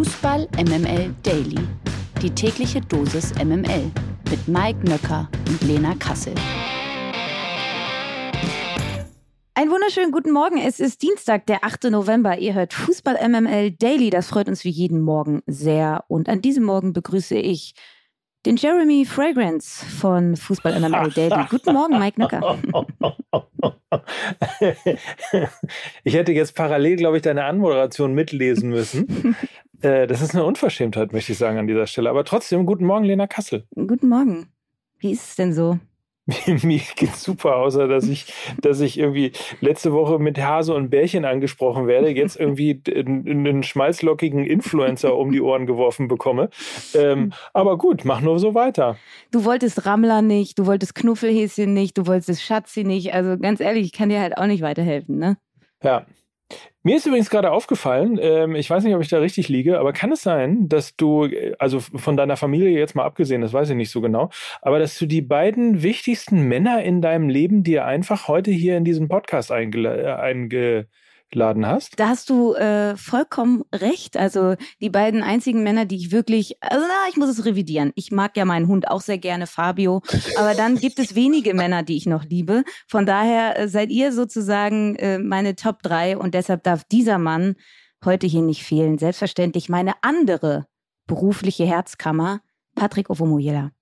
Fußball MML Daily. Die tägliche Dosis MML mit Mike Nöcker und Lena Kassel. Einen wunderschönen guten Morgen. Es ist Dienstag, der 8. November. Ihr hört Fußball MML Daily. Das freut uns wie jeden Morgen sehr. Und an diesem Morgen begrüße ich den Jeremy Fragrance von Fußball MML Daily. Guten Morgen, Mike Nöcker. ich hätte jetzt parallel, glaube ich, deine Anmoderation mitlesen müssen. Äh, das ist eine Unverschämtheit, möchte ich sagen, an dieser Stelle. Aber trotzdem, guten Morgen, Lena Kassel. Guten Morgen. Wie ist es denn so? Mir geht's super, außer dass ich, dass ich irgendwie letzte Woche mit Hase und Bärchen angesprochen werde, jetzt irgendwie einen schmalzlockigen Influencer um die Ohren geworfen bekomme. Ähm, aber gut, mach nur so weiter. Du wolltest Rammler nicht, du wolltest Knuffelhäschen nicht, du wolltest Schatzi nicht. Also ganz ehrlich, ich kann dir halt auch nicht weiterhelfen, ne? Ja, mir ist übrigens gerade aufgefallen, ähm, ich weiß nicht, ob ich da richtig liege, aber kann es sein, dass du, also von deiner Familie jetzt mal abgesehen, das weiß ich nicht so genau, aber dass du die beiden wichtigsten Männer in deinem Leben dir einfach heute hier in diesen Podcast einge, einge geladen hast. Da hast du äh, vollkommen recht. Also die beiden einzigen Männer, die ich wirklich, also na, ich muss es revidieren. Ich mag ja meinen Hund auch sehr gerne, Fabio. Aber dann gibt es wenige Männer, die ich noch liebe. Von daher äh, seid ihr sozusagen äh, meine Top 3 und deshalb darf dieser Mann heute hier nicht fehlen. Selbstverständlich meine andere berufliche Herzkammer, Patrick Ovomoyela.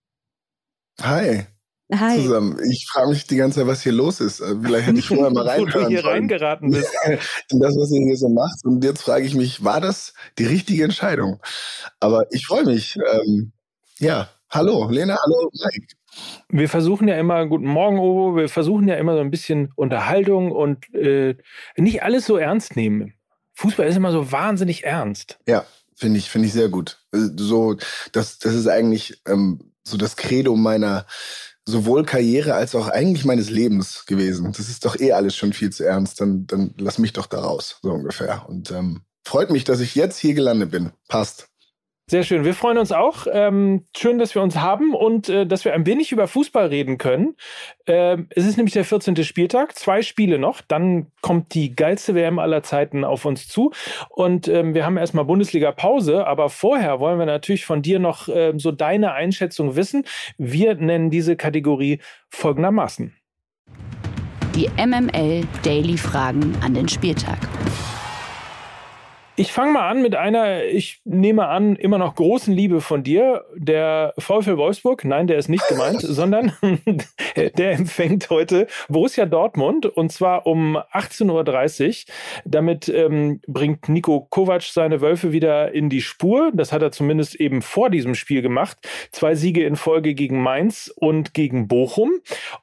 Hi. Hi. zusammen. Ich frage mich die ganze Zeit, was hier los ist. Äh, vielleicht hätte ich vorher mal reinhören Wo du hier reingeraten bist. In das, was ihr hier so macht. Und jetzt frage ich mich, war das die richtige Entscheidung? Aber ich freue mich. Ähm, ja, hallo Lena, hallo Mike. Wir versuchen ja immer, guten Morgen, Ovo, wir versuchen ja immer so ein bisschen Unterhaltung und äh, nicht alles so ernst nehmen. Fußball ist immer so wahnsinnig ernst. Ja, finde ich, finde ich sehr gut. Äh, so, das, das ist eigentlich ähm, so das Credo meiner sowohl Karriere als auch eigentlich meines Lebens gewesen. Das ist doch eh alles schon viel zu ernst. Dann, dann lass mich doch da raus, so ungefähr. Und ähm, freut mich, dass ich jetzt hier gelandet bin. Passt. Sehr schön. Wir freuen uns auch. Ähm, schön, dass wir uns haben und äh, dass wir ein wenig über Fußball reden können. Ähm, es ist nämlich der 14. Spieltag, zwei Spiele noch. Dann kommt die geilste WM aller Zeiten auf uns zu. Und ähm, wir haben erstmal Bundesliga-Pause. Aber vorher wollen wir natürlich von dir noch äh, so deine Einschätzung wissen. Wir nennen diese Kategorie folgendermaßen. Die MML Daily Fragen an den Spieltag. Ich fange mal an mit einer, ich nehme an, immer noch großen Liebe von dir. Der VfL Wolfsburg, nein, der ist nicht gemeint, sondern der empfängt heute Borussia Dortmund und zwar um 18.30 Uhr. Damit ähm, bringt Nico Kovac seine Wölfe wieder in die Spur. Das hat er zumindest eben vor diesem Spiel gemacht. Zwei Siege in Folge gegen Mainz und gegen Bochum.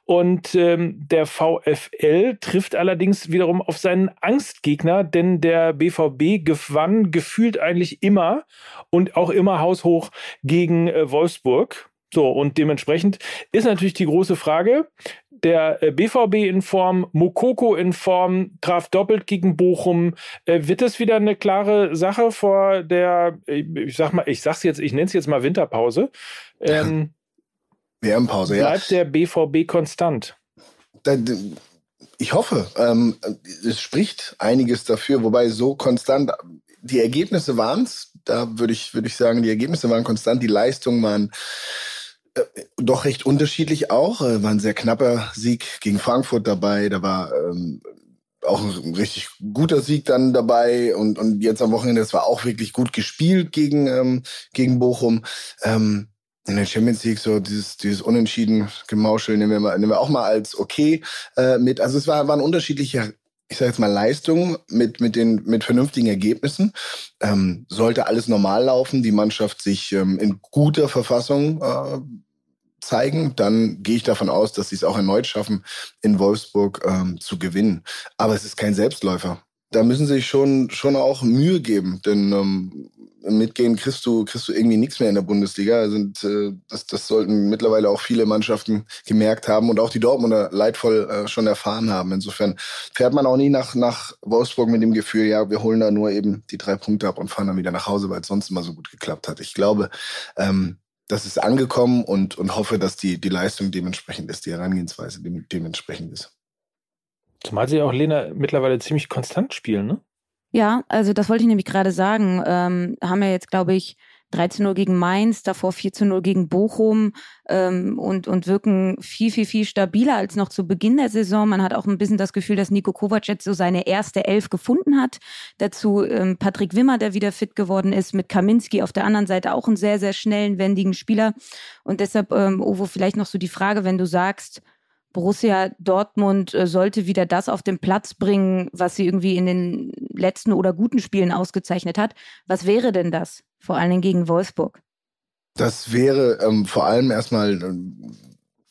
Und ähm, der VfL trifft allerdings wiederum auf seinen Angstgegner, denn der BVB gewann gefühlt eigentlich immer und auch immer haushoch gegen äh, Wolfsburg. So, und dementsprechend ist natürlich die große Frage, der BVB äh, in Form, Mokoko in Form, traf doppelt gegen Bochum. Äh, wird es wieder eine klare Sache vor der, ich sag mal, ich sag's jetzt, ich nenne es jetzt mal Winterpause. Ähm, WM-Pause, ja. Bleibt der BVB konstant? Ich hoffe, ähm, es spricht einiges dafür, wobei so konstant die Ergebnisse waren. Da würde ich, würde ich sagen, die Ergebnisse waren konstant, die Leistungen waren äh, doch recht unterschiedlich auch. Äh, war ein sehr knapper Sieg gegen Frankfurt dabei. Da war ähm, auch ein richtig guter Sieg dann dabei und, und jetzt am Wochenende, das war auch wirklich gut gespielt gegen, ähm, gegen Bochum. Ähm, in der Champions League so dieses, dieses unentschieden Gemauschel nehmen wir, mal, nehmen wir auch mal als okay äh, mit. Also es war, waren unterschiedliche ich sage jetzt mal Leistung mit mit den mit vernünftigen Ergebnissen ähm, sollte alles normal laufen, die Mannschaft sich ähm, in guter Verfassung äh, zeigen, dann gehe ich davon aus, dass sie es auch erneut schaffen, in Wolfsburg ähm, zu gewinnen. Aber es ist kein Selbstläufer. Da müssen sie sich schon schon auch Mühe geben, denn ähm, mitgehen, kriegst du, kriegst du irgendwie nichts mehr in der Bundesliga. Also, äh, das, das sollten mittlerweile auch viele Mannschaften gemerkt haben und auch die Dortmunder leidvoll äh, schon erfahren haben. Insofern fährt man auch nie nach, nach Wolfsburg mit dem Gefühl, ja, wir holen da nur eben die drei Punkte ab und fahren dann wieder nach Hause, weil es sonst immer so gut geklappt hat. Ich glaube, ähm, das ist angekommen und, und hoffe, dass die, die Leistung dementsprechend ist, die Herangehensweise dementsprechend ist. Zumal sie auch Lena mittlerweile ziemlich konstant spielen, ne? Ja, also das wollte ich nämlich gerade sagen. Ähm, haben wir jetzt, glaube ich, 13-0 gegen Mainz, davor 14-0 gegen Bochum ähm, und, und wirken viel, viel, viel stabiler als noch zu Beginn der Saison. Man hat auch ein bisschen das Gefühl, dass Nico Kovac jetzt so seine erste Elf gefunden hat. Dazu ähm, Patrick Wimmer, der wieder fit geworden ist, mit Kaminski auf der anderen Seite auch einen sehr, sehr schnellen, wendigen Spieler. Und deshalb, ähm, Ovo, vielleicht noch so die Frage, wenn du sagst, Borussia Dortmund äh, sollte wieder das auf den Platz bringen, was sie irgendwie in den letzten oder guten Spielen ausgezeichnet hat. Was wäre denn das? Vor allen Dingen gegen Wolfsburg. Das wäre ähm, vor allem erstmal ähm,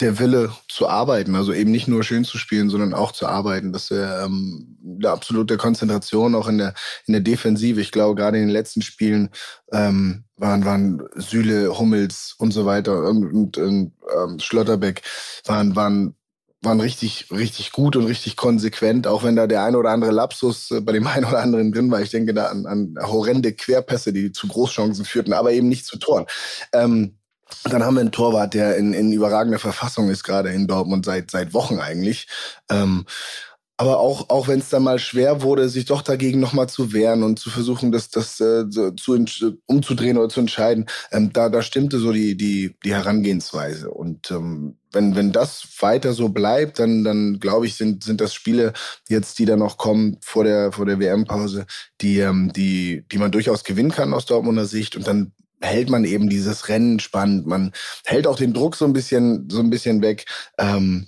der Wille zu arbeiten, also eben nicht nur schön zu spielen, sondern auch zu arbeiten. Das wäre ähm, eine absolute Konzentration auch in der in der Defensive. Ich glaube, gerade in den letzten Spielen ähm, waren waren Süle, Hummels und so weiter und, und, und ähm, Schlotterbeck waren waren waren richtig, richtig gut und richtig konsequent, auch wenn da der ein oder andere Lapsus äh, bei dem einen oder anderen drin war. Ich denke da an, an horrende Querpässe, die zu Großchancen führten, aber eben nicht zu Toren. Ähm, dann haben wir einen Torwart, der in, in überragender Verfassung ist, gerade in Dortmund seit, seit Wochen eigentlich. Ähm, aber auch, auch wenn es dann mal schwer wurde, sich doch dagegen nochmal zu wehren und zu versuchen, das, das äh, zu, umzudrehen oder zu entscheiden, ähm, da, da stimmte so die, die, die Herangehensweise. Und ähm, wenn, wenn das weiter so bleibt, dann, dann glaube ich, sind, sind das Spiele jetzt, die da noch kommen vor der, vor der WM-Pause, die, ähm, die, die man durchaus gewinnen kann aus Dortmunder Sicht. Und dann hält man eben dieses Rennen spannend. Man hält auch den Druck so ein bisschen, so ein bisschen weg. Ähm,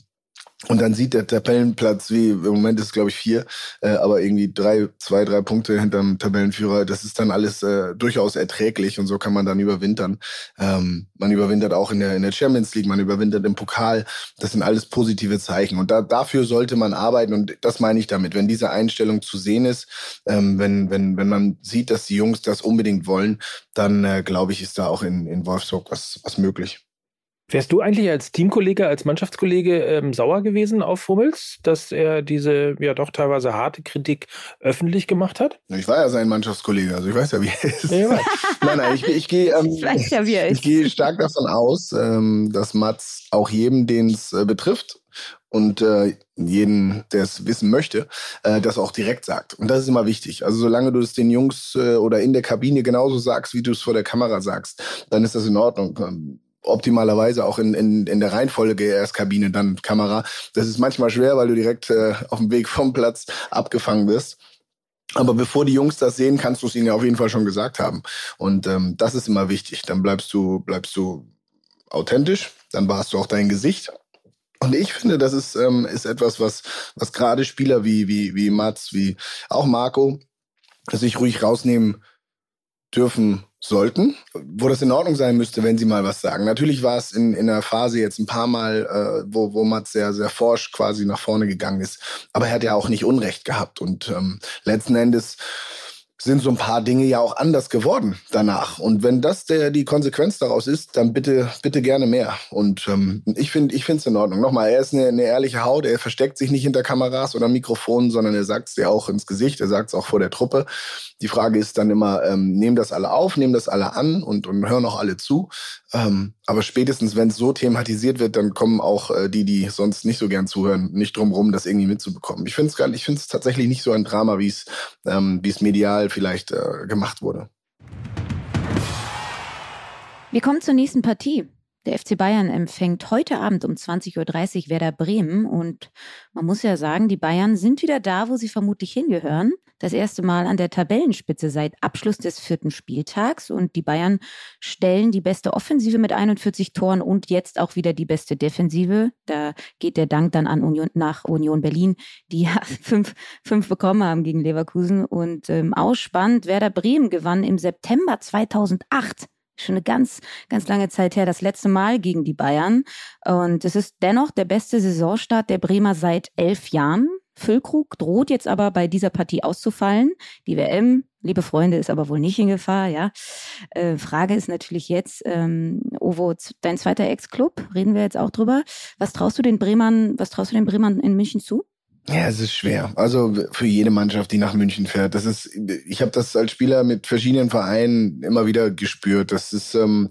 und dann sieht der Tabellenplatz, wie im Moment ist es, glaube ich, vier, äh, aber irgendwie drei, zwei, drei Punkte hinterm Tabellenführer. Das ist dann alles äh, durchaus erträglich und so kann man dann überwintern. Ähm, man überwintert auch in der, in der Champions League, man überwintert im Pokal. Das sind alles positive Zeichen. Und da, dafür sollte man arbeiten und das meine ich damit. Wenn diese Einstellung zu sehen ist, ähm, wenn, wenn, wenn man sieht, dass die Jungs das unbedingt wollen, dann äh, glaube ich, ist da auch in, in Wolfsburg was, was möglich. Wärst du eigentlich als Teamkollege, als Mannschaftskollege ähm, sauer gewesen auf Hummels, dass er diese ja doch teilweise harte Kritik öffentlich gemacht hat? Ich war ja sein Mannschaftskollege, also ich weiß ja, wie er ist. Ja, nein, nein, ich, ich gehe ähm, ja, ich gehe stark davon aus, ähm, dass Mats auch jedem, den es äh, betrifft, und äh, jeden, der es wissen möchte, äh, das auch direkt sagt. Und das ist immer wichtig. Also solange du es den Jungs äh, oder in der Kabine genauso sagst, wie du es vor der Kamera sagst, dann ist das in Ordnung. Optimalerweise auch in, in, in der Reihenfolge erst Kabine, dann Kamera. Das ist manchmal schwer, weil du direkt äh, auf dem Weg vom Platz abgefangen wirst. Aber bevor die Jungs das sehen, kannst du es ihnen ja auf jeden Fall schon gesagt haben. Und ähm, das ist immer wichtig. Dann bleibst du, bleibst du authentisch, dann warst du auch dein Gesicht. Und ich finde, das ist, ähm, ist etwas, was, was gerade Spieler wie, wie, wie Mats, wie auch Marco sich ruhig rausnehmen dürfen sollten, wo das in Ordnung sein müsste, wenn sie mal was sagen. Natürlich war es in, in der Phase jetzt ein paar Mal, äh, wo, wo Mats sehr, sehr forsch quasi nach vorne gegangen ist. Aber er hat ja auch nicht Unrecht gehabt. Und ähm, letzten Endes sind so ein paar Dinge ja auch anders geworden danach. Und wenn das der die Konsequenz daraus ist, dann bitte bitte gerne mehr. Und ähm, ich finde ich finde es in Ordnung. Nochmal, er ist eine, eine ehrliche Haut. Er versteckt sich nicht hinter Kameras oder Mikrofonen, sondern er sagt es ja auch ins Gesicht. Er sagt es auch vor der Truppe. Die Frage ist dann immer, ähm, nehmen das alle auf, nehmen das alle an und, und hören auch alle zu. Ähm, aber spätestens, wenn es so thematisiert wird, dann kommen auch äh, die, die sonst nicht so gern zuhören, nicht drum rum, das irgendwie mitzubekommen. Ich finde es tatsächlich nicht so ein Drama, wie es ähm, es medial vielleicht äh, gemacht wurde. Wir kommen zur nächsten Partie. Der FC Bayern empfängt heute Abend um 20.30 Uhr Werder Bremen und man muss ja sagen, die Bayern sind wieder da, wo sie vermutlich hingehören. Das erste Mal an der Tabellenspitze seit Abschluss des vierten Spieltags und die Bayern stellen die beste Offensive mit 41 Toren und jetzt auch wieder die beste Defensive. Da geht der Dank dann an Union, nach Union Berlin, die ja fünf, fünf bekommen haben gegen Leverkusen und ähm, ausspannend. Werder Bremen gewann im September 2008 schon eine ganz, ganz lange Zeit her, das letzte Mal gegen die Bayern. Und es ist dennoch der beste Saisonstart der Bremer seit elf Jahren. Füllkrug droht jetzt aber bei dieser Partie auszufallen. Die WM, liebe Freunde, ist aber wohl nicht in Gefahr, ja. Äh, Frage ist natürlich jetzt, ähm, Ovo, dein zweiter Ex-Club, reden wir jetzt auch drüber. Was traust du den Bremern, was traust du den Bremern in München zu? Ja, es ist schwer. Also für jede Mannschaft, die nach München fährt. Das ist, ich habe das als Spieler mit verschiedenen Vereinen immer wieder gespürt. Das ist, ähm,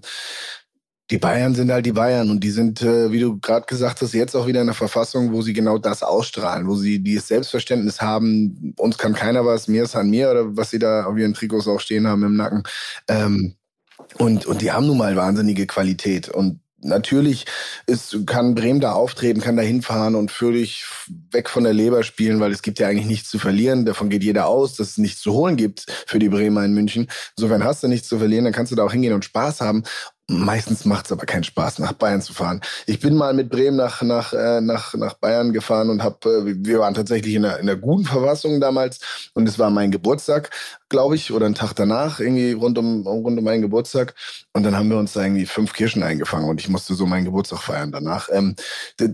die Bayern sind halt die Bayern und die sind, äh, wie du gerade gesagt hast, jetzt auch wieder in einer Verfassung, wo sie genau das ausstrahlen, wo sie dieses Selbstverständnis haben, uns kann keiner was, mir ist an mir oder was sie da auf ihren Trikots auch stehen haben im Nacken. Ähm, und, und die haben nun mal wahnsinnige Qualität. Und natürlich ist, kann Bremen da auftreten, kann da hinfahren und völlig weg von der Leber spielen, weil es gibt ja eigentlich nichts zu verlieren. Davon geht jeder aus, dass es nichts zu holen gibt für die Bremer in München. Insofern hast du nichts zu verlieren, dann kannst du da auch hingehen und Spaß haben. Meistens macht es aber keinen Spaß, nach Bayern zu fahren. Ich bin mal mit Bremen nach, nach, äh, nach, nach Bayern gefahren und hab, äh, wir waren tatsächlich in einer, in einer guten Verfassung damals und es war mein Geburtstag, glaube ich, oder ein Tag danach, irgendwie rund um, rund um meinen Geburtstag. Und dann haben wir uns da irgendwie fünf Kirschen eingefangen und ich musste so meinen Geburtstag feiern danach. Ähm,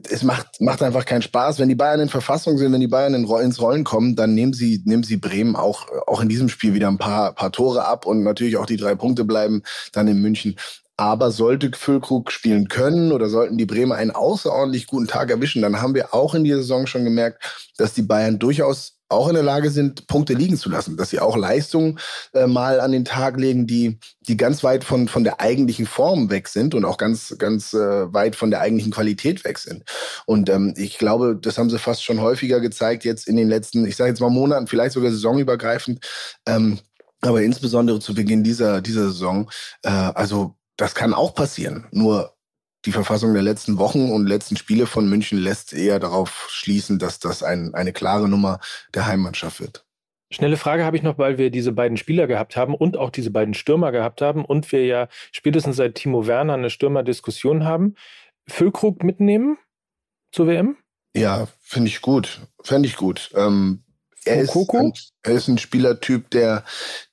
es macht, macht einfach keinen Spaß. Wenn die Bayern in Verfassung sind, wenn die Bayern in, ins Rollen kommen, dann nehmen sie, nehmen sie Bremen auch, auch in diesem Spiel wieder ein paar, paar Tore ab und natürlich auch die drei Punkte bleiben dann in München. Aber sollte Füllkrug spielen können oder sollten die Bremer einen außerordentlich guten Tag erwischen, dann haben wir auch in dieser Saison schon gemerkt, dass die Bayern durchaus auch in der Lage sind, Punkte liegen zu lassen, dass sie auch Leistungen äh, mal an den Tag legen, die, die ganz weit von, von der eigentlichen Form weg sind und auch ganz, ganz äh, weit von der eigentlichen Qualität weg sind. Und ähm, ich glaube, das haben sie fast schon häufiger gezeigt, jetzt in den letzten, ich sage jetzt mal Monaten, vielleicht sogar saisonübergreifend, ähm, aber insbesondere zu Beginn dieser, dieser Saison. Äh, also das kann auch passieren. Nur die Verfassung der letzten Wochen und letzten Spiele von München lässt eher darauf schließen, dass das ein, eine klare Nummer der Heimmannschaft wird. Schnelle Frage habe ich noch, weil wir diese beiden Spieler gehabt haben und auch diese beiden Stürmer gehabt haben und wir ja spätestens seit Timo Werner eine Stürmerdiskussion haben. Füllkrug mitnehmen zur WM? Ja, finde ich gut. Fände ich gut. Ähm, er ist, ein, er ist ein Spielertyp, der,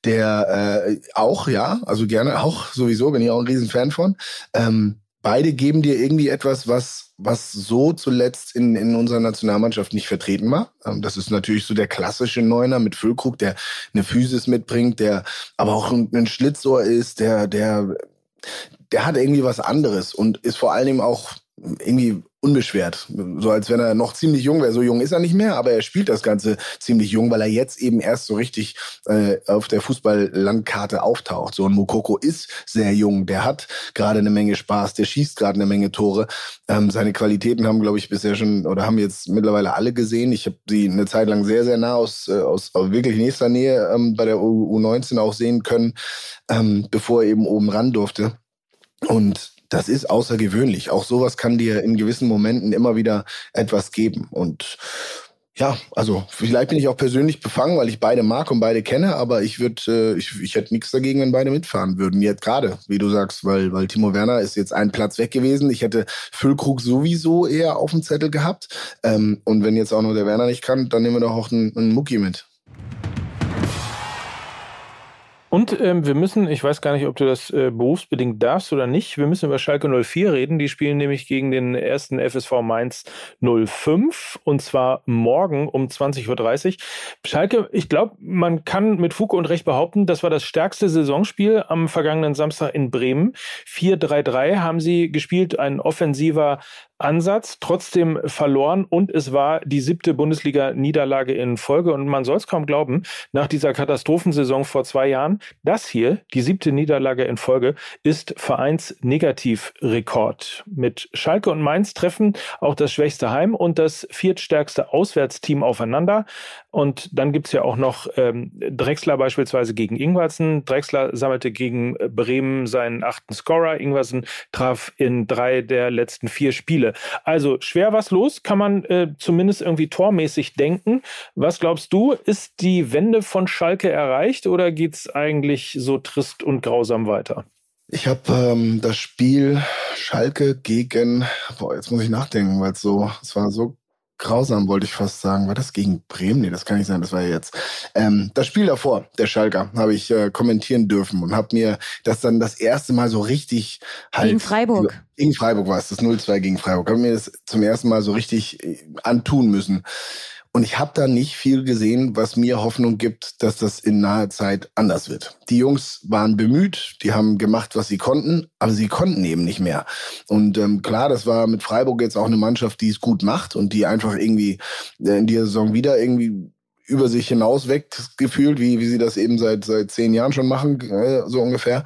der äh, auch, ja, also gerne auch sowieso, bin ich auch ein Riesenfan von. Ähm, beide geben dir irgendwie etwas, was, was so zuletzt in, in unserer Nationalmannschaft nicht vertreten war. Ähm, das ist natürlich so der klassische Neuner mit Füllkrug, der eine Physis mitbringt, der aber auch ein, ein Schlitzohr ist, der, der, der hat irgendwie was anderes und ist vor allen Dingen auch irgendwie unbeschwert. So als wenn er noch ziemlich jung wäre. So jung ist er nicht mehr, aber er spielt das Ganze ziemlich jung, weil er jetzt eben erst so richtig äh, auf der Fußballlandkarte auftaucht. So ein Mokoko ist sehr jung, der hat gerade eine Menge Spaß, der schießt gerade eine Menge Tore. Ähm, seine Qualitäten haben, glaube ich, bisher schon oder haben jetzt mittlerweile alle gesehen. Ich habe sie eine Zeit lang sehr, sehr nah aus, äh, aus, wirklich nächster Nähe ähm, bei der U U19 auch sehen können, ähm, bevor er eben oben ran durfte. Und das ist außergewöhnlich. Auch sowas kann dir in gewissen Momenten immer wieder etwas geben. Und ja, also vielleicht bin ich auch persönlich befangen, weil ich beide mag und beide kenne, aber ich würde, äh, ich, ich hätte nichts dagegen, wenn beide mitfahren würden. Jetzt gerade, wie du sagst, weil, weil Timo Werner ist jetzt ein Platz weg gewesen. Ich hätte Füllkrug sowieso eher auf dem Zettel gehabt. Ähm, und wenn jetzt auch nur der Werner nicht kann, dann nehmen wir doch auch einen, einen Mucki mit. Und ähm, wir müssen, ich weiß gar nicht, ob du das äh, berufsbedingt darfst oder nicht, wir müssen über Schalke 04 reden. Die spielen nämlich gegen den ersten FSV Mainz 05 und zwar morgen um 20.30 Uhr. Schalke, ich glaube, man kann mit Fug und Recht behaupten, das war das stärkste Saisonspiel am vergangenen Samstag in Bremen. 4-3-3 haben sie gespielt, ein offensiver Ansatz, trotzdem verloren und es war die siebte Bundesliga-Niederlage in Folge. Und man soll es kaum glauben, nach dieser Katastrophensaison vor zwei Jahren, das hier, die siebte Niederlage in Folge, ist Vereinsnegativrekord. Mit Schalke und Mainz treffen auch das schwächste Heim und das viertstärkste Auswärtsteam aufeinander. Und dann gibt's ja auch noch ähm, Drexler beispielsweise gegen Ingwersen. Drexler sammelte gegen Bremen seinen achten Scorer. Ingwersen traf in drei der letzten vier Spiele. Also schwer was los, kann man äh, zumindest irgendwie tormäßig denken. Was glaubst du, ist die Wende von Schalke erreicht oder geht's eigentlich so trist und grausam weiter? Ich habe ähm, das Spiel Schalke gegen, boah, jetzt muss ich nachdenken, weil es so, es war so grausam, wollte ich fast sagen. War das gegen Bremen? Nee, das kann nicht sein, das war ja jetzt. Ähm, das Spiel davor, der Schalker, habe ich äh, kommentieren dürfen und habe mir das dann das erste Mal so richtig halt. Gegen Freiburg. Gegen Freiburg war es, das 0-2 gegen Freiburg. Habe mir das zum ersten Mal so richtig äh, antun müssen. Und ich habe da nicht viel gesehen, was mir Hoffnung gibt, dass das in naher Zeit anders wird. Die Jungs waren bemüht, die haben gemacht, was sie konnten, aber sie konnten eben nicht mehr. Und ähm, klar, das war mit Freiburg jetzt auch eine Mannschaft, die es gut macht und die einfach irgendwie äh, in dieser Saison wieder irgendwie über sich hinaus weckt, gefühlt, wie, wie sie das eben seit, seit zehn Jahren schon machen, äh, so ungefähr.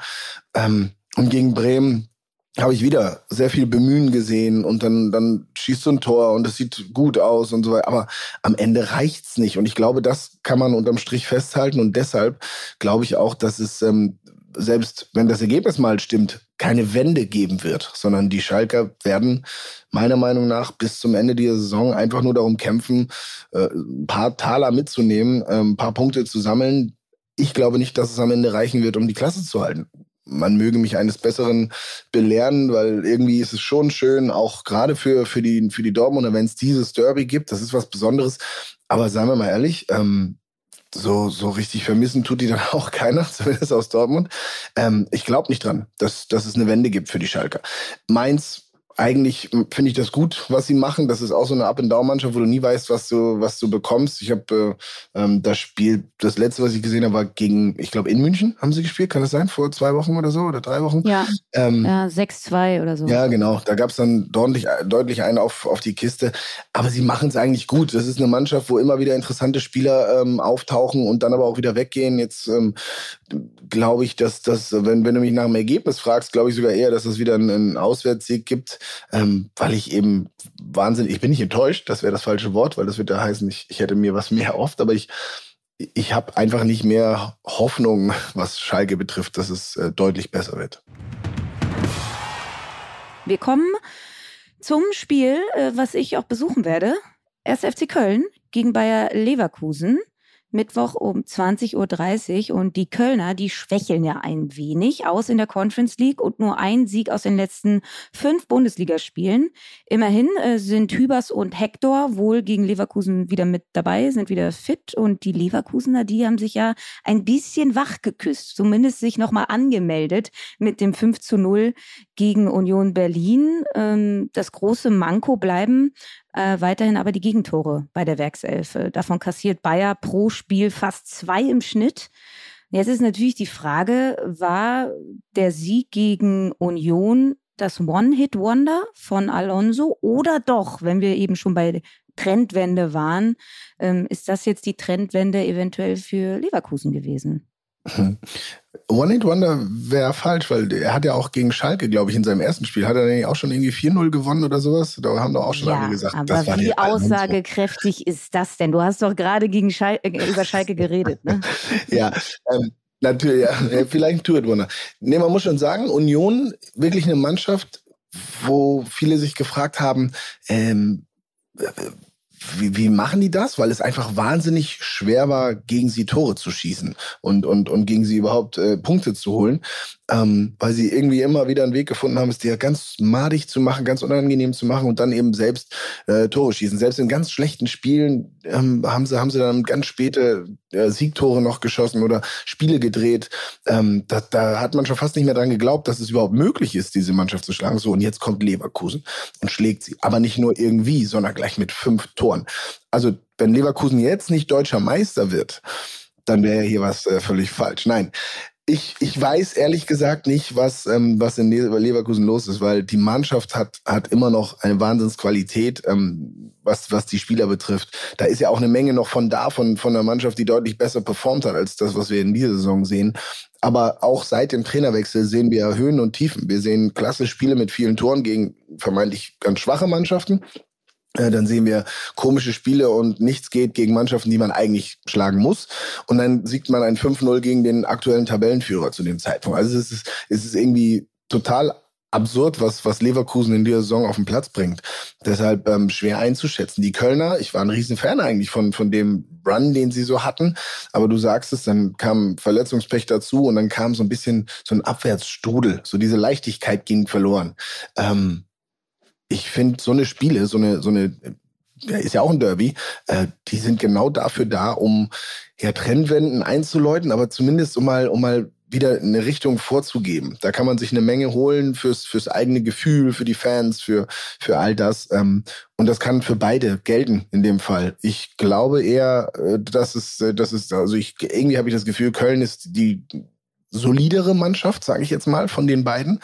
Ähm, und gegen Bremen habe ich wieder sehr viel Bemühen gesehen und dann, dann schießt du ein Tor und es sieht gut aus und so weiter. Aber am Ende reicht's nicht. Und ich glaube, das kann man unterm Strich festhalten. Und deshalb glaube ich auch, dass es ähm, selbst wenn das Ergebnis mal stimmt, keine Wende geben wird, sondern die Schalker werden meiner Meinung nach bis zum Ende dieser Saison einfach nur darum kämpfen, äh, ein paar Taler mitzunehmen, äh, ein paar Punkte zu sammeln. Ich glaube nicht, dass es am Ende reichen wird, um die Klasse zu halten man möge mich eines Besseren belehren, weil irgendwie ist es schon schön, auch gerade für, für, die, für die Dortmunder, wenn es dieses Derby gibt, das ist was Besonderes. Aber seien wir mal ehrlich, ähm, so, so richtig vermissen tut die dann auch keiner, zumindest aus Dortmund. Ähm, ich glaube nicht dran, dass, dass es eine Wende gibt für die Schalker. Mainz eigentlich finde ich das gut, was sie machen. Das ist auch so eine Up-and-Down-Mannschaft, wo du nie weißt, was du, was du bekommst. Ich habe äh, ähm, das Spiel, das letzte, was ich gesehen habe, war gegen, ich glaube, in München haben sie gespielt. Kann das sein? Vor zwei Wochen oder so oder drei Wochen? Ja, ähm, ja 6-2 oder so. Ja, genau. Da gab es dann deutlich, deutlich einen auf, auf die Kiste. Aber sie machen es eigentlich gut. Das ist eine Mannschaft, wo immer wieder interessante Spieler ähm, auftauchen und dann aber auch wieder weggehen. Jetzt ähm, glaube ich, dass das, wenn, wenn du mich nach dem Ergebnis fragst, glaube ich sogar eher, dass es wieder einen, einen Auswärtssieg gibt ähm, weil ich eben wahnsinnig, ich bin nicht enttäuscht, das wäre das falsche Wort, weil das würde heißen, ich, ich hätte mir was mehr oft, aber ich, ich habe einfach nicht mehr Hoffnung, was Schalke betrifft, dass es äh, deutlich besser wird. Wir kommen zum Spiel, äh, was ich auch besuchen werde. Erst FC Köln gegen Bayer Leverkusen. Mittwoch um 20.30 Uhr. Und die Kölner, die schwächeln ja ein wenig aus in der Conference League und nur ein Sieg aus den letzten fünf Bundesligaspielen. Immerhin äh, sind Hübers und Hector wohl gegen Leverkusen wieder mit dabei, sind wieder fit. Und die Leverkusener, die haben sich ja ein bisschen wach geküsst, zumindest sich nochmal angemeldet mit dem 5 zu 0 gegen Union Berlin. Ähm, das große Manko bleiben äh, weiterhin aber die Gegentore bei der Werkselfe. Davon kassiert Bayer pro Spiel fast zwei im Schnitt. Jetzt ist natürlich die Frage, war der Sieg gegen Union das One-Hit-Wonder von Alonso oder doch, wenn wir eben schon bei Trendwende waren, ähm, ist das jetzt die Trendwende eventuell für Leverkusen gewesen? One Hit Wonder wäre falsch, weil er hat ja auch gegen Schalke, glaube ich, in seinem ersten Spiel, hat er nicht auch schon irgendwie 4-0 gewonnen oder sowas? Da haben doch auch schon ja, alle gesagt. Aber das wie aussagekräftig ist das denn? Du hast doch gerade gegen Schal äh, über Schalke geredet, ne? ja, ähm, natürlich, ja, vielleicht ein Two-Hit Wonder. Nee, man muss schon sagen, Union, wirklich eine Mannschaft, wo viele sich gefragt haben, ähm, wie, wie machen die das? Weil es einfach wahnsinnig schwer war, gegen sie Tore zu schießen und, und, und gegen sie überhaupt äh, Punkte zu holen ähm, weil sie irgendwie immer wieder einen Weg gefunden haben, es dir ganz madig zu machen, ganz unangenehm zu machen und dann eben selbst äh, Tore schießen. Selbst in ganz schlechten Spielen ähm, haben sie haben sie dann ganz späte äh, Siegtore noch geschossen oder Spiele gedreht. Ähm, da, da hat man schon fast nicht mehr dran geglaubt, dass es überhaupt möglich ist, diese Mannschaft zu schlagen. So und jetzt kommt Leverkusen und schlägt sie, aber nicht nur irgendwie, sondern gleich mit fünf Toren. Also wenn Leverkusen jetzt nicht deutscher Meister wird, dann wäre hier was äh, völlig falsch. Nein, ich, ich weiß ehrlich gesagt nicht, was, ähm, was in Leverkusen los ist, weil die Mannschaft hat, hat immer noch eine Wahnsinnsqualität, ähm, was, was die Spieler betrifft. Da ist ja auch eine Menge noch von da, von, von der Mannschaft, die deutlich besser performt hat als das, was wir in dieser Saison sehen. Aber auch seit dem Trainerwechsel sehen wir Höhen und Tiefen. Wir sehen klasse Spiele mit vielen Toren gegen vermeintlich ganz schwache Mannschaften. Äh, dann sehen wir komische Spiele und nichts geht gegen Mannschaften, die man eigentlich schlagen muss. Und dann siegt man ein 5-0 gegen den aktuellen Tabellenführer zu dem Zeitpunkt. Also es ist, es ist irgendwie total absurd, was, was Leverkusen in dieser Saison auf den Platz bringt. Deshalb ähm, schwer einzuschätzen. Die Kölner, ich war ein Riesenfan eigentlich von, von dem Run, den sie so hatten. Aber du sagst es, dann kam Verletzungspech dazu und dann kam so ein bisschen so ein Abwärtsstrudel. So diese Leichtigkeit ging verloren. Ähm, ich finde so eine Spiele, so eine, so eine, ist ja auch ein Derby, äh, die sind genau dafür da, um ja Trendwenden einzuläuten, aber zumindest um mal, um mal wieder eine Richtung vorzugeben. Da kann man sich eine Menge holen fürs, fürs eigene Gefühl, für die Fans, für, für all das. Ähm, und das kann für beide gelten in dem Fall. Ich glaube eher, äh, dass es, äh, dass es, also ich, irgendwie habe ich das Gefühl, Köln ist die solidere Mannschaft, sage ich jetzt mal, von den beiden.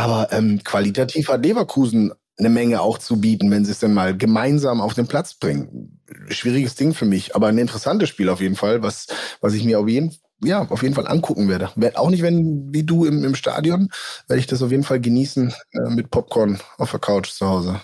Aber ähm, qualitativ hat Leverkusen eine Menge auch zu bieten, wenn sie es denn mal gemeinsam auf den Platz bringen. Schwieriges Ding für mich, aber ein interessantes Spiel auf jeden Fall, was, was ich mir auf jeden ja, auf jeden Fall angucken werde. Auch nicht, wenn, wie du im, im Stadion, werde ich das auf jeden Fall genießen äh, mit Popcorn auf der Couch zu Hause.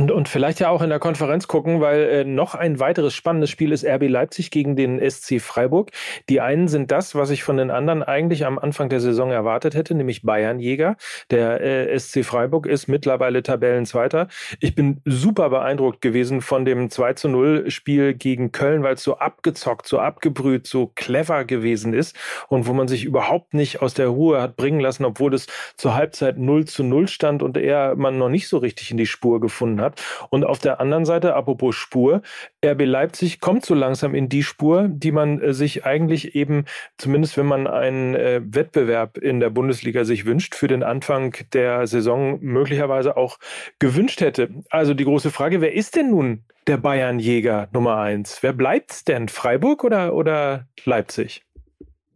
Und, und vielleicht ja auch in der Konferenz gucken, weil äh, noch ein weiteres spannendes Spiel ist RB Leipzig gegen den SC Freiburg. Die einen sind das, was ich von den anderen eigentlich am Anfang der Saison erwartet hätte, nämlich Bayernjäger. Der äh, SC Freiburg ist mittlerweile Tabellenzweiter. Ich bin super beeindruckt gewesen von dem 2 zu 0 Spiel gegen Köln, weil es so abgezockt, so abgebrüht, so clever gewesen ist und wo man sich überhaupt nicht aus der Ruhe hat bringen lassen, obwohl es zur Halbzeit 0 zu 0 stand und er man noch nicht so richtig in die Spur gefunden hat hat. Und auf der anderen Seite, apropos Spur, RB Leipzig kommt so langsam in die Spur, die man äh, sich eigentlich eben, zumindest wenn man einen äh, Wettbewerb in der Bundesliga sich wünscht, für den Anfang der Saison möglicherweise auch gewünscht hätte. Also die große Frage, wer ist denn nun der Bayernjäger Nummer eins? Wer bleibt's denn? Freiburg oder, oder Leipzig?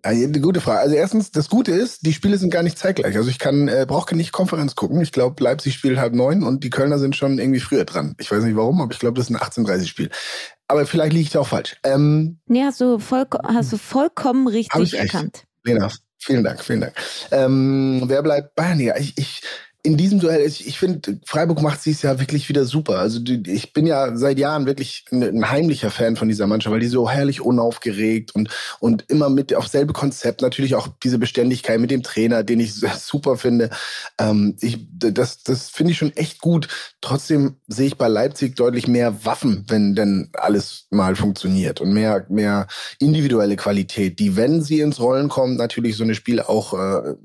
Eine gute Frage. Also erstens, das Gute ist, die Spiele sind gar nicht zeitgleich. Also ich kann, äh, brauche nicht Konferenz gucken. Ich glaube, Leipzig spielt halb neun und die Kölner sind schon irgendwie früher dran. Ich weiß nicht warum, aber ich glaube, das ist ein 18:30 Spiel. Aber vielleicht liege ich da auch falsch. Ähm, nee, hast du, voll, hast du vollkommen richtig erkannt. Lena, vielen Dank, vielen Dank. Ähm, wer bleibt Bayern? Ja, ich, ich, in diesem Duell, ich, ich finde, Freiburg macht sie es ja wirklich wieder super. Also ich bin ja seit Jahren wirklich ein, ein, heimlicher Fan von dieser Mannschaft, weil die so herrlich unaufgeregt und, und immer mit auf selbe Konzept, natürlich auch diese Beständigkeit mit dem Trainer, den ich super finde. Ähm, ich, das das finde ich schon echt gut. Trotzdem sehe ich bei Leipzig deutlich mehr Waffen, wenn denn alles mal funktioniert und mehr, mehr individuelle Qualität, die, wenn sie ins Rollen kommen, natürlich so eine Spiele auch äh,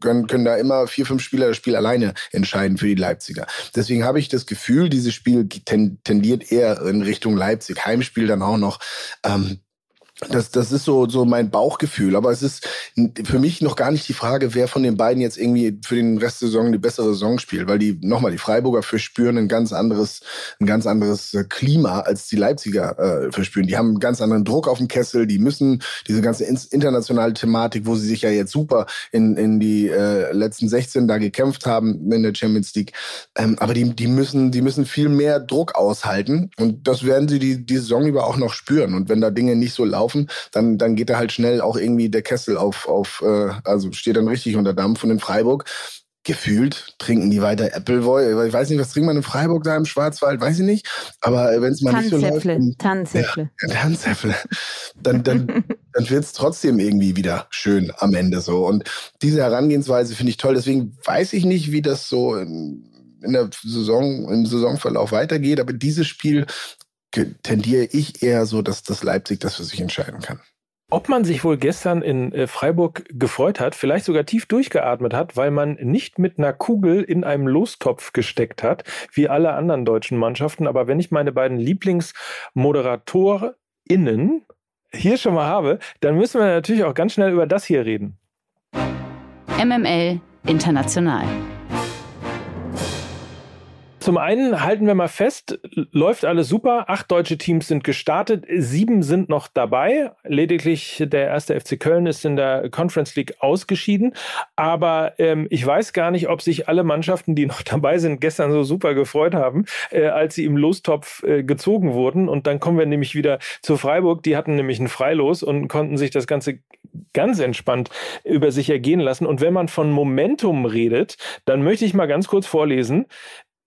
können, können da immer vier, fünf Spieler das Spiel alleine alleine entscheiden für die Leipziger. Deswegen habe ich das Gefühl, dieses Spiel tendiert eher in Richtung Leipzig. Heimspiel dann auch noch. Ähm, das, das ist so, so mein Bauchgefühl. Aber es ist für mich noch gar nicht die Frage, wer von den beiden jetzt irgendwie für den Rest der Saison die bessere Saison spielt. Weil die, nochmal, die Freiburger verspüren ein ganz anderes, ein ganz anderes äh, Klima als die Leipziger äh, verspüren. Die haben einen ganz anderen Druck auf dem Kessel. Die müssen diese ganze internationale Thematik, wo sie sich ja jetzt super in, in die äh, letzten 16 da gekämpft haben in der Champions League. Ähm, aber die, die müssen, die müssen viel mehr Druck aushalten. Und das werden sie die, die Saison über auch noch spüren. Und wenn da Dinge nicht so laufen, laufen, dann, dann geht da halt schnell auch irgendwie der Kessel auf, auf äh, also steht dann richtig unter Dampf. Und in Freiburg gefühlt trinken die weiter Appleboy. Ich weiß nicht, was trinkt man in Freiburg da im Schwarzwald, weiß ich nicht. Aber wenn es mal nicht so läuft. Tanzäpfle. Ja, Tanzäpfle. Dann, dann, dann wird es trotzdem irgendwie wieder schön am Ende so. Und diese Herangehensweise finde ich toll. Deswegen weiß ich nicht, wie das so in, in der Saison, im Saisonverlauf weitergeht. Aber dieses Spiel tendiere ich eher so, dass das Leipzig das für sich entscheiden kann. Ob man sich wohl gestern in äh, Freiburg gefreut hat, vielleicht sogar tief durchgeatmet hat, weil man nicht mit einer Kugel in einem Lostopf gesteckt hat, wie alle anderen deutschen Mannschaften. Aber wenn ich meine beiden LieblingsmoderatorInnen hier schon mal habe, dann müssen wir natürlich auch ganz schnell über das hier reden. MML International. Zum einen halten wir mal fest, läuft alles super. Acht deutsche Teams sind gestartet, sieben sind noch dabei. Lediglich der erste FC Köln ist in der Conference League ausgeschieden. Aber ähm, ich weiß gar nicht, ob sich alle Mannschaften, die noch dabei sind, gestern so super gefreut haben, äh, als sie im Lostopf äh, gezogen wurden. Und dann kommen wir nämlich wieder zu Freiburg. Die hatten nämlich ein Freilos und konnten sich das Ganze ganz entspannt über sich ergehen lassen. Und wenn man von Momentum redet, dann möchte ich mal ganz kurz vorlesen.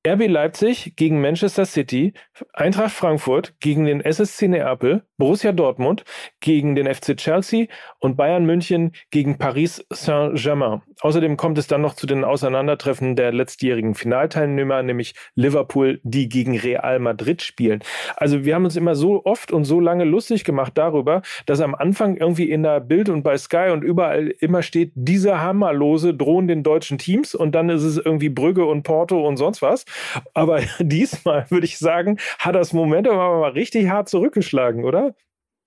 RB Leipzig gegen Manchester City, Eintracht Frankfurt gegen den SSC Neapel, Borussia Dortmund gegen den FC Chelsea und Bayern München gegen Paris Saint-Germain. Außerdem kommt es dann noch zu den Auseinandertreffen der letztjährigen Finalteilnehmer, nämlich Liverpool, die gegen Real Madrid spielen. Also wir haben uns immer so oft und so lange lustig gemacht darüber, dass am Anfang irgendwie in der Bild und bei Sky und überall immer steht, diese Hammerlose drohen den deutschen Teams und dann ist es irgendwie Brügge und Porto und sonst was. Aber diesmal würde ich sagen, hat das Momentum aber mal richtig hart zurückgeschlagen, oder?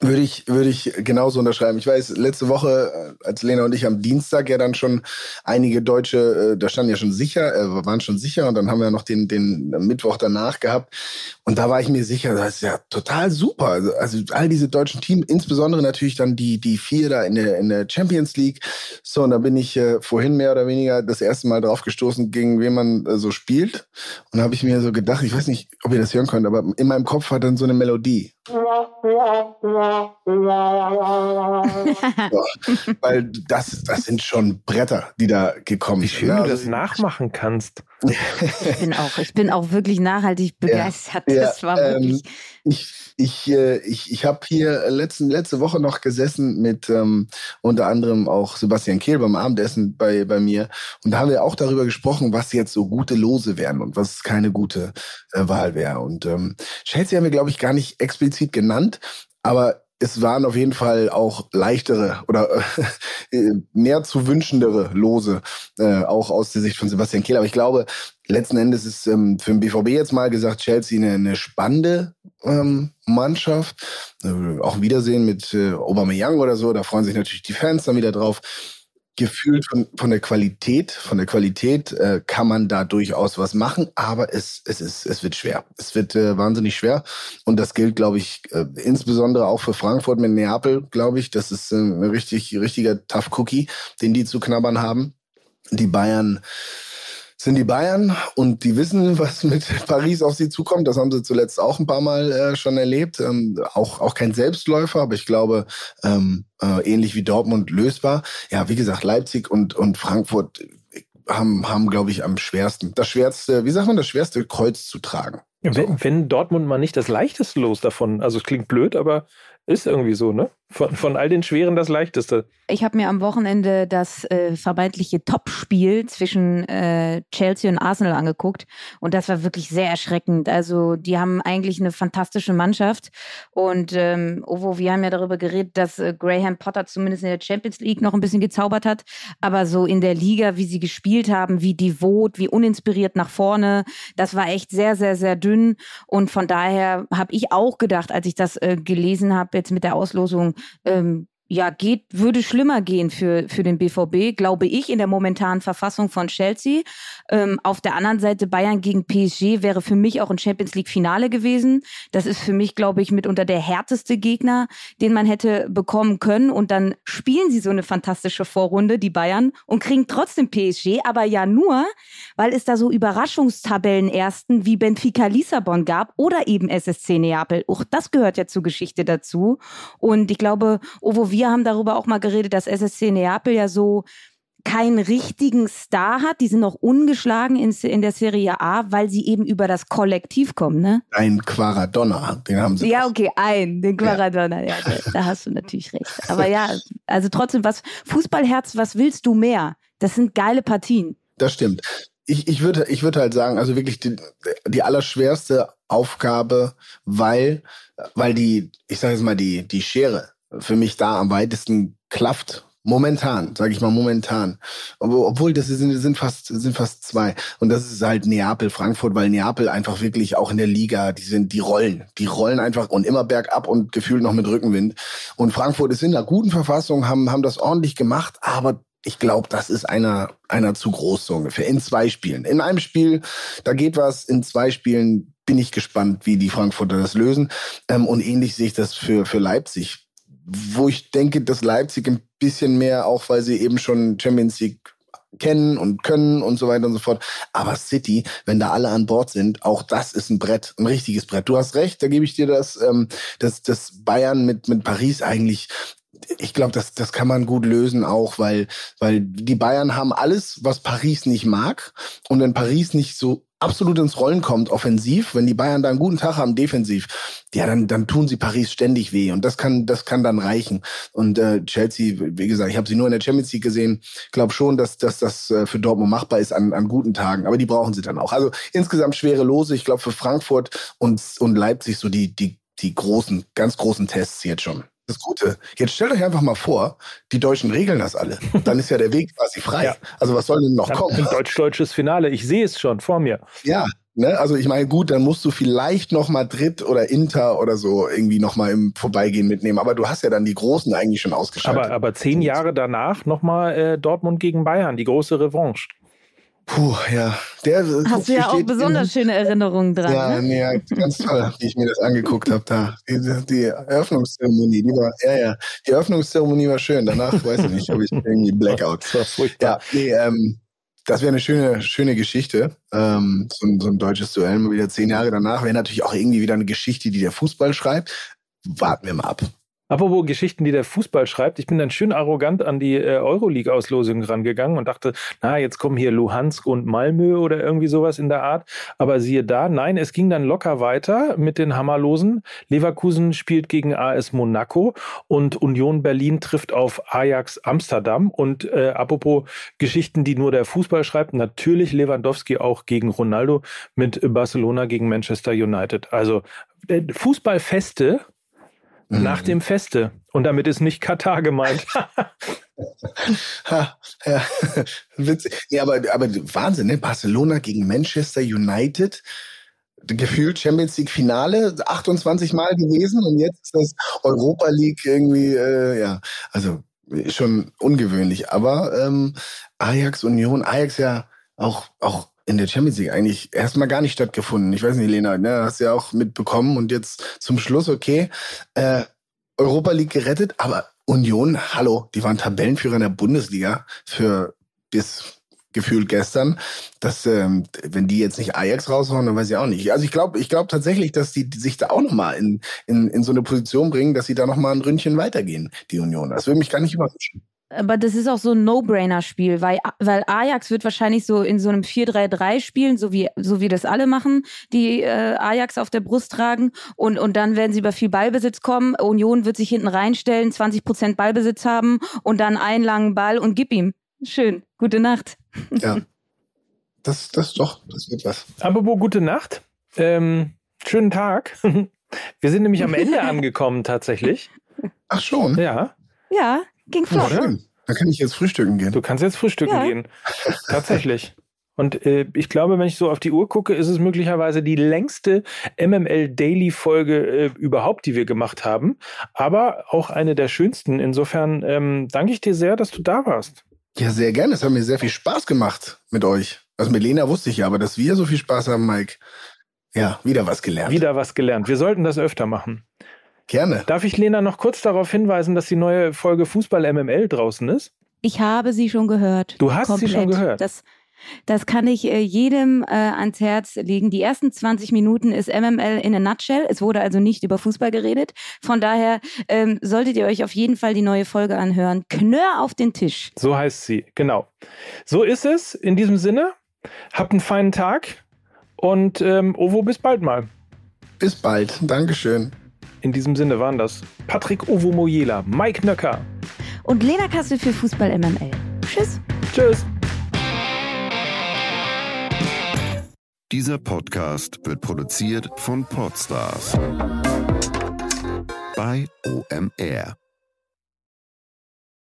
Würde ich, würde ich genauso unterschreiben. Ich weiß, letzte Woche, äh, als Lena und ich am Dienstag ja dann schon einige Deutsche, äh, da standen ja schon sicher, äh, waren schon sicher und dann haben wir noch den, den Mittwoch danach gehabt. Und da war ich mir sicher, das ist ja total super. Also, also all diese deutschen Teams, insbesondere natürlich dann die, die vier da in der, in der Champions League. So, und da bin ich äh, vorhin mehr oder weniger das erste Mal drauf gestoßen, gegen wen man äh, so spielt. Und da habe ich mir so gedacht, ich weiß nicht, ob ihr das hören könnt, aber in meinem Kopf war dann so eine Melodie. weil das, das sind schon Bretter, die da gekommen sind. Wie schön ja, du das nachmachen kannst. Ich bin auch, ich bin auch wirklich nachhaltig begeistert. Ja, das war ähm, wirklich. Ich, ich, äh, ich, ich habe hier letzten, letzte Woche noch gesessen mit ähm, unter anderem auch Sebastian Kehl beim Abendessen bei, bei mir. Und da haben wir auch darüber gesprochen, was jetzt so gute Lose wären und was keine gute äh, Wahl wäre. Und ähm, Chelsea haben wir, glaube ich, gar nicht explizit genannt, aber es waren auf jeden Fall auch leichtere oder äh, mehr zu wünschendere Lose, äh, auch aus der Sicht von Sebastian Kehl. Aber ich glaube, letzten Endes ist ähm, für den BVB jetzt mal gesagt, Chelsea eine, eine spannende ähm, Mannschaft. Äh, auch Wiedersehen mit äh, Aubameyang oder so, da freuen sich natürlich die Fans dann wieder drauf gefühlt von, von der Qualität, von der Qualität äh, kann man da durchaus was machen, aber es, es, ist, es wird schwer. Es wird äh, wahnsinnig schwer. Und das gilt, glaube ich, äh, insbesondere auch für Frankfurt mit Neapel, glaube ich. Das ist äh, ein richtig, richtiger Tough Cookie, den die zu knabbern haben. Die Bayern sind die Bayern und die wissen, was mit Paris auf sie zukommt. Das haben sie zuletzt auch ein paar Mal äh, schon erlebt. Ähm, auch, auch kein Selbstläufer, aber ich glaube, ähm, äh, ähnlich wie Dortmund lösbar. Ja, wie gesagt, Leipzig und, und Frankfurt haben, haben glaube ich, am schwersten, das schwerste, wie sagt man, das schwerste Kreuz zu tragen. Wenn, so. wenn Dortmund mal nicht das leichteste Los davon, also es klingt blöd, aber ist irgendwie so, ne? Von, von all den Schweren das leichteste. Ich habe mir am Wochenende das äh, vermeintliche Topspiel zwischen äh, Chelsea und Arsenal angeguckt und das war wirklich sehr erschreckend. Also die haben eigentlich eine fantastische Mannschaft und ähm, Ovo, wir haben ja darüber geredet, dass äh, Graham Potter zumindest in der Champions League noch ein bisschen gezaubert hat, aber so in der Liga, wie sie gespielt haben, wie devot, wie uninspiriert nach vorne, das war echt sehr, sehr, sehr dünn und von daher habe ich auch gedacht, als ich das äh, gelesen habe jetzt mit der Auslosung, ähm, ja, geht, würde schlimmer gehen für, für den BVB, glaube ich, in der momentanen Verfassung von Chelsea. Ähm, auf der anderen Seite Bayern gegen PSG wäre für mich auch ein Champions League Finale gewesen. Das ist für mich, glaube ich, mitunter der härteste Gegner, den man hätte bekommen können. Und dann spielen sie so eine fantastische Vorrunde, die Bayern, und kriegen trotzdem PSG, aber ja nur, weil es da so Überraschungstabellenersten wie Benfica Lissabon gab oder eben SSC Neapel. Auch das gehört ja zur Geschichte dazu. Und ich glaube, Ovo wir haben darüber auch mal geredet, dass SSC Neapel ja so keinen richtigen Star hat. Die sind noch ungeschlagen in, in, der Serie A, weil sie eben über das Kollektiv kommen, ne? Ein Quaradonna, den haben sie. Ja, okay, ein, den Quaradonna, ja, ja da hast du natürlich recht. Aber ja, also trotzdem, was, Fußballherz, was willst du mehr? Das sind geile Partien. Das stimmt. Ich, ich würde ich würde halt sagen, also wirklich die, die allerschwerste Aufgabe, weil, weil die, ich sage jetzt mal, die, die Schere für mich da am weitesten klafft. Momentan, sage ich mal momentan. Obwohl, das sind, sind fast sind fast zwei. Und das ist halt Neapel, Frankfurt, weil Neapel einfach wirklich auch in der Liga, die sind die rollen, die rollen einfach und immer bergab und gefühlt noch mit Rückenwind. Und Frankfurt ist in einer guten Verfassung, haben haben das ordentlich gemacht, aber ich glaube, das ist einer, einer zu groß so ungefähr. In zwei Spielen. In einem Spiel, da geht was. In zwei Spielen bin ich gespannt, wie die Frankfurter das lösen. Ähm, und ähnlich sehe ich das für, für Leipzig wo ich denke, dass Leipzig ein bisschen mehr, auch weil sie eben schon Champions League kennen und können und so weiter und so fort. Aber City, wenn da alle an Bord sind, auch das ist ein Brett, ein richtiges Brett. Du hast recht, da gebe ich dir das, ähm, dass, dass Bayern mit, mit Paris eigentlich ich glaube, das, das kann man gut lösen auch, weil, weil die Bayern haben alles, was Paris nicht mag. Und wenn Paris nicht so absolut ins Rollen kommt, offensiv, wenn die Bayern da einen guten Tag haben, defensiv, ja, dann, dann tun sie Paris ständig weh und das kann, das kann dann reichen. Und äh, Chelsea, wie gesagt, ich habe sie nur in der Champions League gesehen, glaube schon, dass, dass das äh, für Dortmund machbar ist an, an guten Tagen, aber die brauchen sie dann auch. Also insgesamt schwere Lose, ich glaube für Frankfurt und, und Leipzig so die, die, die großen, ganz großen Tests jetzt schon das Gute. Jetzt stellt euch einfach mal vor, die Deutschen regeln das alle. Dann ist ja der Weg quasi frei. Ja. Also was soll denn noch dann kommen? Ein deutsch-deutsches Finale. Ich sehe es schon vor mir. Ja, ne? also ich meine, gut, dann musst du vielleicht noch Madrid oder Inter oder so irgendwie noch mal im Vorbeigehen mitnehmen. Aber du hast ja dann die Großen eigentlich schon ausgeschaltet. Aber, aber zehn Jahre danach noch mal äh, Dortmund gegen Bayern, die große Revanche. Puh, ja. Der, Hast du ja auch besonders in, schöne Erinnerungen dran. Ja, ne? ja, ganz toll, wie ich mir das angeguckt habe da. Die, die, Eröffnungszeremonie, die war, ja, ja. Die Eröffnungszeremonie war schön. Danach weiß ich nicht, ob ich irgendwie Blackout. Das war furchtbar. Ja, nee, ähm, das wäre eine schöne, schöne Geschichte. Ähm, so, ein, so ein deutsches Duell mal wieder zehn Jahre danach wäre natürlich auch irgendwie wieder eine Geschichte, die der Fußball schreibt warten wir mal ab. Apropos Geschichten, die der Fußball schreibt. Ich bin dann schön arrogant an die äh, Euroleague-Auslosung rangegangen und dachte, na, jetzt kommen hier Luhansk und Malmö oder irgendwie sowas in der Art. Aber siehe da, nein, es ging dann locker weiter mit den Hammerlosen. Leverkusen spielt gegen AS Monaco und Union Berlin trifft auf Ajax Amsterdam. Und äh, apropos Geschichten, die nur der Fußball schreibt, natürlich Lewandowski auch gegen Ronaldo mit Barcelona gegen Manchester United. Also äh, Fußballfeste Mhm. Nach dem Feste. Und damit ist nicht Katar gemeint. ha, ja, witzig. Ja, aber, aber Wahnsinn, ne? Barcelona gegen Manchester United. Gefühlt Champions League Finale 28 Mal gewesen und jetzt ist das Europa League irgendwie, äh, ja, also schon ungewöhnlich. Aber ähm, Ajax Union, Ajax ja auch, auch in der Champions League eigentlich erstmal gar nicht stattgefunden. Ich weiß nicht, Lena, ne, hast du ja auch mitbekommen und jetzt zum Schluss, okay, äh, Europa League gerettet, aber Union, hallo, die waren Tabellenführer in der Bundesliga für bis gefühlt gestern, dass ähm, wenn die jetzt nicht Ajax raushauen, dann weiß ich auch nicht. Also ich glaube, ich glaube tatsächlich, dass die sich da auch nochmal in, in, in so eine Position bringen, dass sie da nochmal ein Ründchen weitergehen, die Union. Das würde mich gar nicht überraschen aber das ist auch so ein No-Brainer-Spiel, weil, weil Ajax wird wahrscheinlich so in so einem 4-3-3 spielen, so wie, so wie das alle machen, die äh, Ajax auf der Brust tragen. Und, und dann werden sie über viel Ballbesitz kommen. Union wird sich hinten reinstellen, 20 Prozent Ballbesitz haben und dann einen langen Ball und gib ihm. Schön. Gute Nacht. Ja. Das, das doch, das wird was. Apropos gute Nacht. Ähm, schönen Tag. Wir sind nämlich am Ende angekommen tatsächlich. Ach schon? Ja. Ja, Ging flott. Ja, schön. Dann kann ich jetzt frühstücken gehen. Du kannst jetzt frühstücken ja. gehen. Tatsächlich. Und äh, ich glaube, wenn ich so auf die Uhr gucke, ist es möglicherweise die längste MML Daily Folge äh, überhaupt, die wir gemacht haben. Aber auch eine der schönsten. Insofern ähm, danke ich dir sehr, dass du da warst. Ja, sehr gerne. Es hat mir sehr viel Spaß gemacht mit euch. Also mit Lena wusste ich ja, aber dass wir so viel Spaß haben, Mike. Ja, wieder was gelernt. Wieder was gelernt. Wir sollten das öfter machen. Gerne. Darf ich Lena noch kurz darauf hinweisen, dass die neue Folge Fußball MML draußen ist? Ich habe sie schon gehört. Du hast Komplett. sie schon gehört. Das, das kann ich äh, jedem äh, ans Herz legen. Die ersten 20 Minuten ist MML in a nutshell. Es wurde also nicht über Fußball geredet. Von daher ähm, solltet ihr euch auf jeden Fall die neue Folge anhören. Knör auf den Tisch. So heißt sie, genau. So ist es. In diesem Sinne, habt einen feinen Tag und ähm, Ovo, bis bald mal. Bis bald. Dankeschön. In diesem Sinne waren das Patrick Ovomoyela, Mike Nöcker und Lena Kassel für Fußball MML. Tschüss. Tschüss. Dieser Podcast wird produziert von Podstars bei OMR.